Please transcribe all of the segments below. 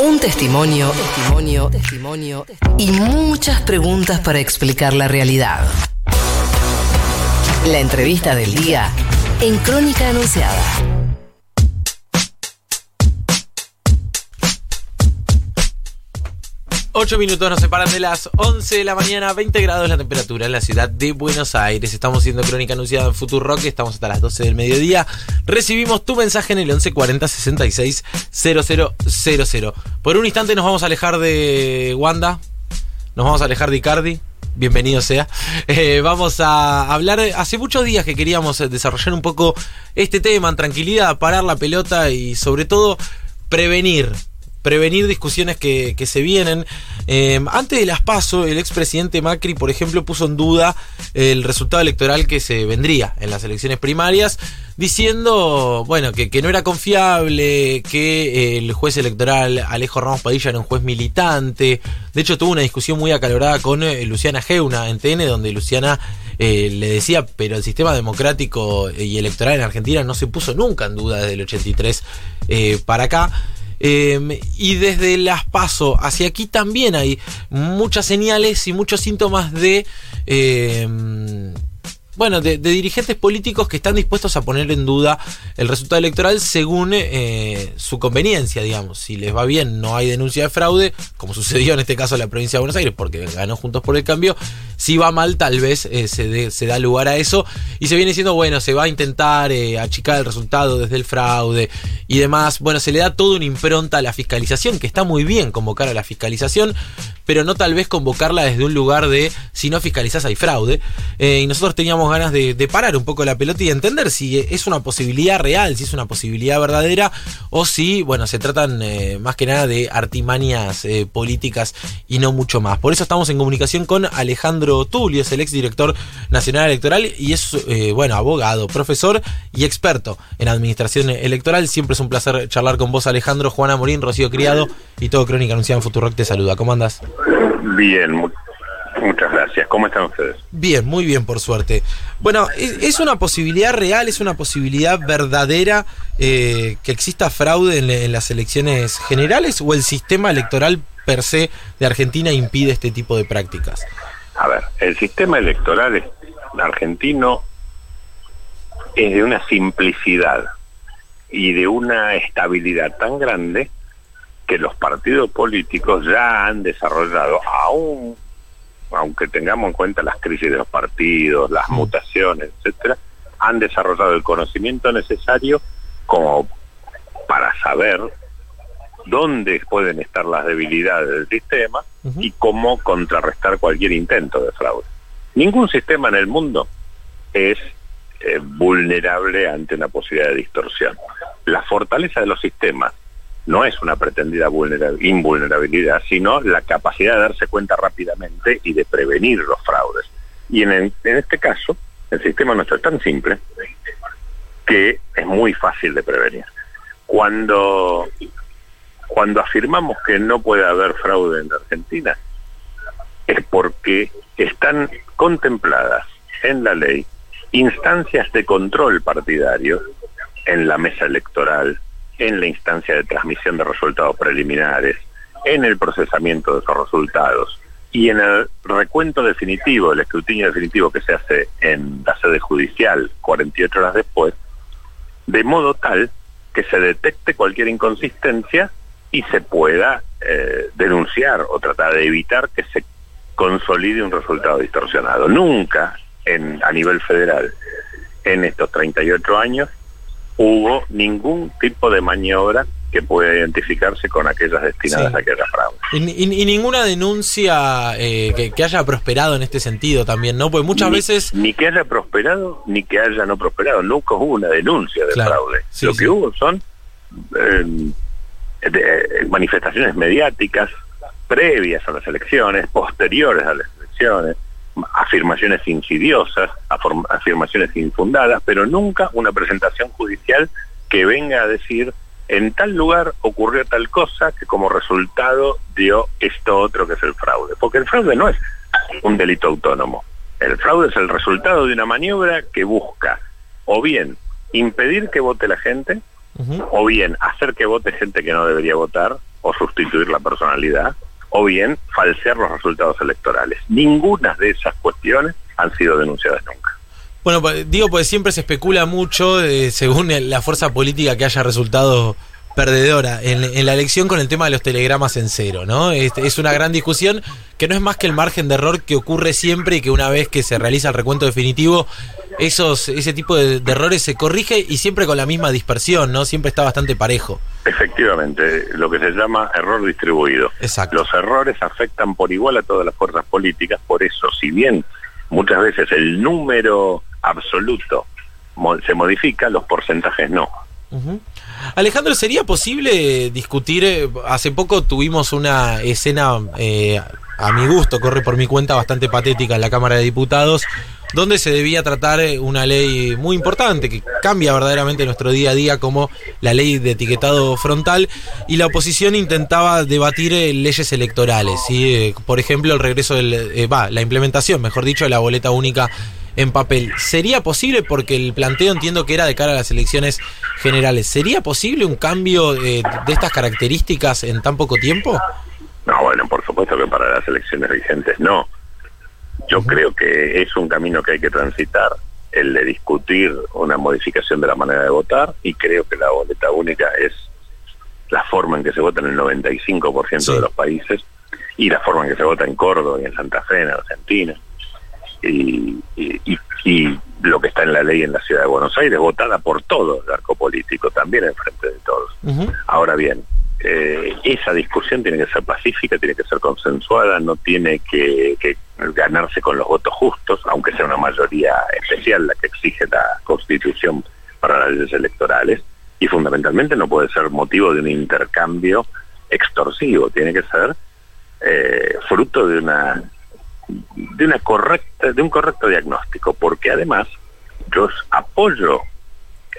Un testimonio, testimonio, testimonio y muchas preguntas para explicar la realidad. La entrevista del día en Crónica Anunciada. Ocho minutos nos separan de las 11 de la mañana, 20 grados la temperatura en la ciudad de Buenos Aires. Estamos haciendo crónica anunciada en Futuro Rock, estamos hasta las 12 del mediodía. Recibimos tu mensaje en el 1140 66 000. Por un instante nos vamos a alejar de Wanda, nos vamos a alejar de Icardi. Bienvenido sea. Eh, vamos a hablar. Hace muchos días que queríamos desarrollar un poco este tema tranquilidad, parar la pelota y sobre todo prevenir prevenir discusiones que, se vienen. Eh, antes de las PASO, el expresidente Macri, por ejemplo, puso en duda el resultado electoral que se vendría en las elecciones primarias, diciendo, bueno, que, no era confiable, que el juez electoral Alejo Ramos Padilla era un juez militante. De hecho, tuvo una discusión muy acalorada con eh, Luciana Geuna en TN, donde Luciana eh, le decía, pero el sistema democrático y electoral en Argentina no se puso nunca en duda desde el 83 para acá. Em, y desde las paso hacia aquí también hay muchas señales y muchos síntomas de em, bueno, de, dirigentes políticos que están dispuestos a poner en duda el resultado electoral según eh, su conveniencia, digamos. Si les va bien, no hay denuncia de fraude, como sucedió en este caso en la provincia de Buenos Aires, porque ganó Juntos por el Cambio. Si va mal, tal vez eh, se, da lugar a eso. Y se viene diciendo, bueno, se va a intentar eh, achicar el resultado desde el fraude y demás. Bueno, se le da toda una impronta a la fiscalización, que está muy bien convocar a la fiscalización, pero no tal vez convocarla desde un lugar de si no fiscalizás hay fraude. y nosotros teníamos ganas de, parar un poco la pelota y entender si es una posibilidad real, si es una posibilidad verdadera o si, bueno, se tratan eh, más que nada de artimañas eh, políticas y no mucho más. Por eso estamos en comunicación con Alejandro Tulio, es el exdirector nacional electoral y es, eh, bueno, abogado, profesor y experto en administración electoral. Siempre es un placer charlar con vos, Alejandro, Juana Morín, Rocío Criado y todo Crónica Anunciada en Futurock te saluda. ¿Cómo andas? Bien, Muchas gracias. ¿Cómo están ustedes? Bien, muy bien, por suerte. Bueno, ¿es, una posibilidad real, es una posibilidad verdadera eh, que exista fraude en, las elecciones generales o el sistema electoral per se de Argentina impide este tipo de prácticas? A ver, el sistema electoral argentino es de una simplicidad y de una estabilidad tan grande que los partidos políticos ya han desarrollado aún aunque tengamos en cuenta las crisis de los partidos, las mutaciones, etcétera, han desarrollado el conocimiento necesario como para saber dónde pueden estar las debilidades del sistema y cómo contrarrestar cualquier intento de fraude. Ningún sistema en el mundo es eh, vulnerable ante una posibilidad de distorsión. La fortaleza de los sistemas no es una pretendida invulnerabilidad, sino la capacidad de darse cuenta rápidamente y de prevenir los fraudes. Y en, en este caso, el sistema nuestro es tan simple que es muy fácil de prevenir. Cuando, cuando afirmamos que no puede haber fraude en Argentina, es porque están contempladas en la ley instancias de control partidario en la mesa electoral, en la instancia de transmisión de resultados preliminares, en el procesamiento de esos resultados y en el recuento definitivo, el escrutinio definitivo que se hace en la sede judicial 48 horas después, de modo tal que se detecte cualquier inconsistencia y se pueda eh, denunciar o tratar de evitar que se consolide un resultado distorsionado. Nunca en, a nivel federal en estos 38 años hubo ningún tipo de maniobra que pueda identificarse con aquellas destinadas a aquellas fraudes. Y, ninguna denuncia eh, que, haya prosperado en este sentido también, ¿no? Pues muchas veces... Ni que haya prosperado, ni que haya no prosperado. Nunca hubo una denuncia de fraude. Lo que hubo son eh, eh, manifestaciones mediáticas previas a las elecciones, posteriores a las elecciones, afirmaciones insidiosas, afirmaciones infundadas, pero nunca una presentación judicial que venga a decir en tal lugar ocurrió tal cosa que como resultado dio esto otro que es el fraude. Porque el fraude no es un delito autónomo. El fraude es el resultado de una maniobra que busca o bien impedir que vote la gente, o bien hacer que vote gente que no debería votar, o sustituir la personalidad, o bien falsear los resultados electorales. Ninguna de esas cuestiones han sido denunciadas nunca. Bueno, pues, digo, pues siempre se especula mucho, eh, según la fuerza política que haya resultado perdedora en, la elección con el tema de los telegramas en cero, ¿no? Es, es, una gran discusión que no es más que el margen de error que ocurre siempre y que una vez que se realiza el recuento definitivo, esos, ese tipo de, errores se corrige y siempre con la misma dispersión, ¿no? Siempre está bastante parejo. Efectivamente, lo que se llama error distribuido. Exacto. Los errores afectan por igual a todas las fuerzas políticas, por eso, si bien muchas veces el número absoluto se modifica, los porcentajes no. Alejandro, ¿sería posible discutir? Eh, hace poco tuvimos una escena, eh, a mi gusto, corre por mi cuenta, bastante patética en la Cámara de Diputados, donde se debía tratar eh, una ley muy importante que cambia verdaderamente nuestro día a día como la ley de etiquetado frontal y la oposición intentaba debatir leyes electorales, y por ejemplo el regreso del, va, la implementación, mejor dicho, de la boleta única en papel. ¿Sería posible, porque el planteo entiendo que era de cara a las elecciones generales, ¿sería posible un cambio eh, de estas características en tan poco tiempo? No, bueno, por supuesto que para las elecciones vigentes no. Yo creo que es un camino que hay que transitar, el de discutir una modificación de la manera de votar, y creo que la boleta única es la forma en que se vota en el 95% de los países y la forma en que se vota en Córdoba y en Santa Fe, en Argentina y, y, lo que está en la ley en la ciudad de Buenos Aires, votada por todo el arco político, también en frente de todos. Ahora bien, eh, esa discusión tiene que ser pacífica, tiene que ser consensuada, no tiene que, ganarse con los votos justos, aunque sea una mayoría especial la que exige la Constitución para las leyes electorales, y fundamentalmente no puede ser motivo de un intercambio extorsivo, tiene que ser eh, fruto de una de una correcta, de un correcto diagnóstico, porque además yo apoyo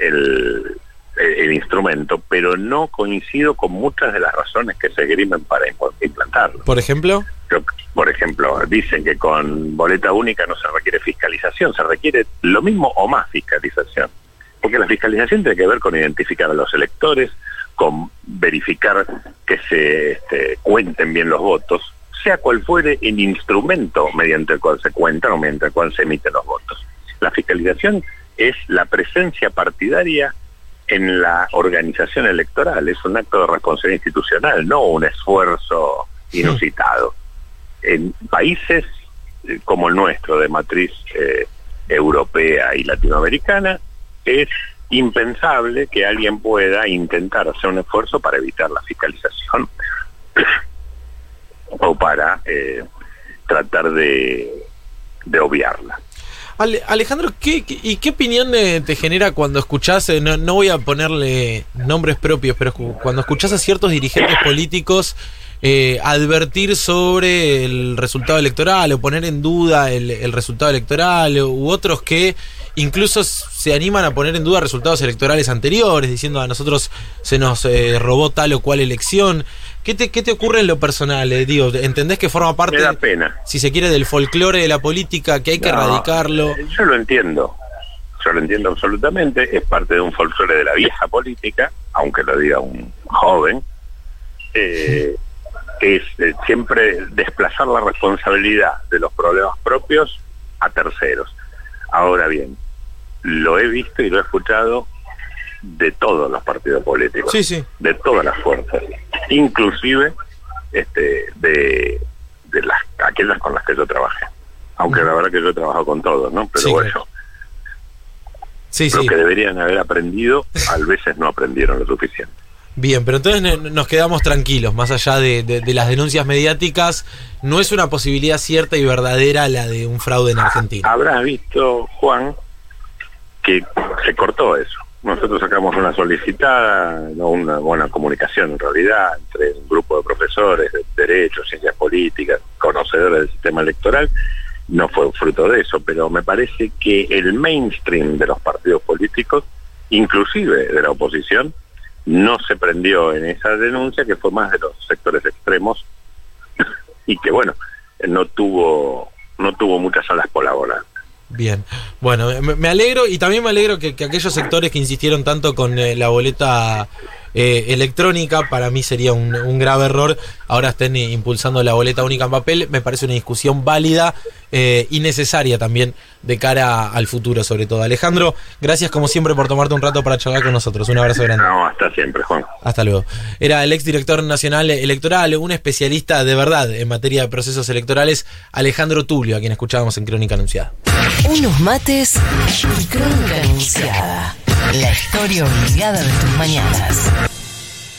el, el, instrumento, pero no coincido con muchas de las razones que se grimen para implantarlo. Por ejemplo, por ejemplo, dicen que con boleta única no se requiere fiscalización, se requiere lo mismo o más fiscalización, porque la fiscalización tiene que ver con identificar a los electores, con verificar que se este, cuenten bien los votos, sea cual fuere el instrumento mediante el cual se cuentan o mediante el cual se emiten los votos. La fiscalización es la presencia partidaria en la organización electoral, es un acto de responsabilidad institucional, no un esfuerzo inusitado. En países eh, como el nuestro, de matriz eh, europea y latinoamericana, es impensable que alguien pueda intentar hacer un esfuerzo para evitar la fiscalización o para eh, tratar de, de obviarla. Alejandro, ¿qué, ¿y qué opinión eh, te genera cuando escuchás, eh, no, voy a ponerle nombres propios, pero cuando escuchás a ciertos dirigentes políticos advertir sobre el resultado electoral o poner en duda el, el, resultado electoral u otros que incluso se animan a poner en duda resultados electorales anteriores, diciendo a nosotros se nos robó tal o cual elección? ¿Qué te, qué te ocurre en lo personal? Eh? Digo, ¿entendés que forma parte, da pena. si se quiere, del folclore de la política, que hay que erradicarlo? Eh, yo lo entiendo, yo lo entiendo absolutamente, es parte de un folclore de la vieja política, aunque lo diga un joven, eh, es eh, siempre desplazar la responsabilidad de los problemas propios a terceros. Ahora bien, lo he visto y lo he escuchado de todos los partidos políticos, de todas las fuerzas, inclusive este, de, de las aquellas con las que yo trabajé. Aunque la verdad que yo he trabajado con todos, ¿no? Pero bueno, sí, lo que deberían haber aprendido, a veces no aprendieron lo suficiente. Bien, pero entonces nos quedamos tranquilos, más allá de, de, las denuncias mediáticas, no es una posibilidad cierta y verdadera la de un fraude en Argentina. Habrás visto, Juan, que se cortó eso nosotros sacamos una solicitada, una buena comunicación en realidad, entre un grupo de profesores de Derecho, Ciencias Políticas, conocedores del sistema electoral, no fue fruto de eso, pero me parece que el mainstream de los partidos políticos, inclusive de la oposición, no se prendió en esa denuncia, que fue más de los sectores extremos, y que bueno, no tuvo, no tuvo muchas alas volar. Bien, bueno, me, alegro y también me alegro que, que aquellos sectores que insistieron tanto con eh, la boleta eh, electrónica, para mí sería un, un grave error, ahora estén impulsando la boleta única en papel, me parece una discusión válida eh, y necesaria también de cara al futuro sobre todo. Alejandro, gracias como siempre por tomarte un rato para charlar con nosotros, un abrazo grande. No, hasta siempre, Juan. Hasta luego. Era el exdirector nacional electoral, un especialista de verdad en materia de procesos electorales, Alejandro Tulio, a quien escuchábamos en Crónica Anunciada. Unos mates y crónica anunciada. La historia obligada de tus mañanas.